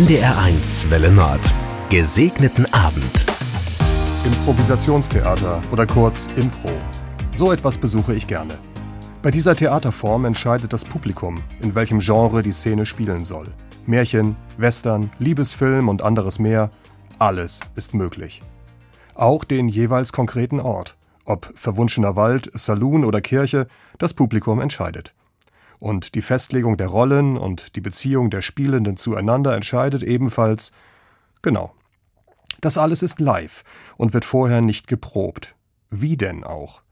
NDR1 Welle Nord. Gesegneten Abend. Improvisationstheater oder kurz Impro. So etwas besuche ich gerne. Bei dieser Theaterform entscheidet das Publikum, in welchem Genre die Szene spielen soll. Märchen, Western, Liebesfilm und anderes mehr, alles ist möglich. Auch den jeweils konkreten Ort, ob verwunschener Wald, Saloon oder Kirche, das Publikum entscheidet. Und die Festlegung der Rollen und die Beziehung der Spielenden zueinander entscheidet ebenfalls, genau. Das alles ist live und wird vorher nicht geprobt. Wie denn auch?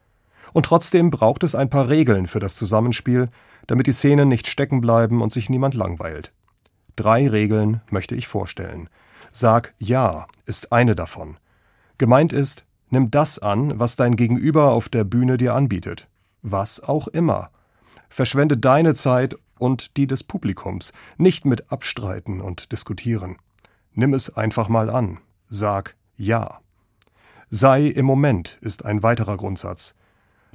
Und trotzdem braucht es ein paar Regeln für das Zusammenspiel, damit die Szenen nicht stecken bleiben und sich niemand langweilt. Drei Regeln möchte ich vorstellen. Sag Ja ist eine davon. Gemeint ist, nimm das an, was dein Gegenüber auf der Bühne dir anbietet. Was auch immer. Verschwende deine Zeit und die des Publikums, nicht mit Abstreiten und Diskutieren. Nimm es einfach mal an. Sag Ja. Sei im Moment ist ein weiterer Grundsatz.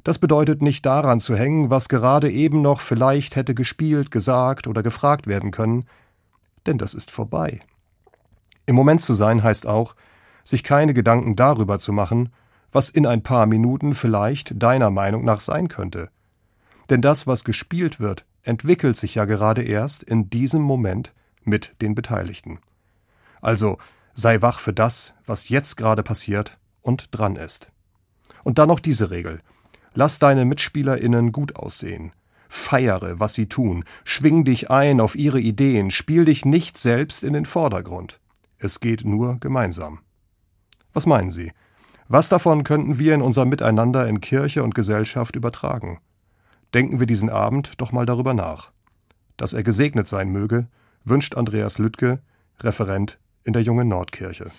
Das bedeutet nicht daran zu hängen, was gerade eben noch vielleicht hätte gespielt, gesagt oder gefragt werden können, denn das ist vorbei. Im Moment zu sein heißt auch, sich keine Gedanken darüber zu machen, was in ein paar Minuten vielleicht deiner Meinung nach sein könnte. Denn das, was gespielt wird, entwickelt sich ja gerade erst in diesem Moment mit den Beteiligten. Also sei wach für das, was jetzt gerade passiert und dran ist. Und dann noch diese Regel. Lass deine MitspielerInnen gut aussehen. Feiere, was sie tun. Schwing dich ein auf ihre Ideen. Spiel dich nicht selbst in den Vordergrund. Es geht nur gemeinsam. Was meinen Sie? Was davon könnten wir in unser Miteinander in Kirche und Gesellschaft übertragen? Denken wir diesen Abend doch mal darüber nach. Dass er gesegnet sein möge, wünscht Andreas Lüttke, Referent in der Jungen Nordkirche.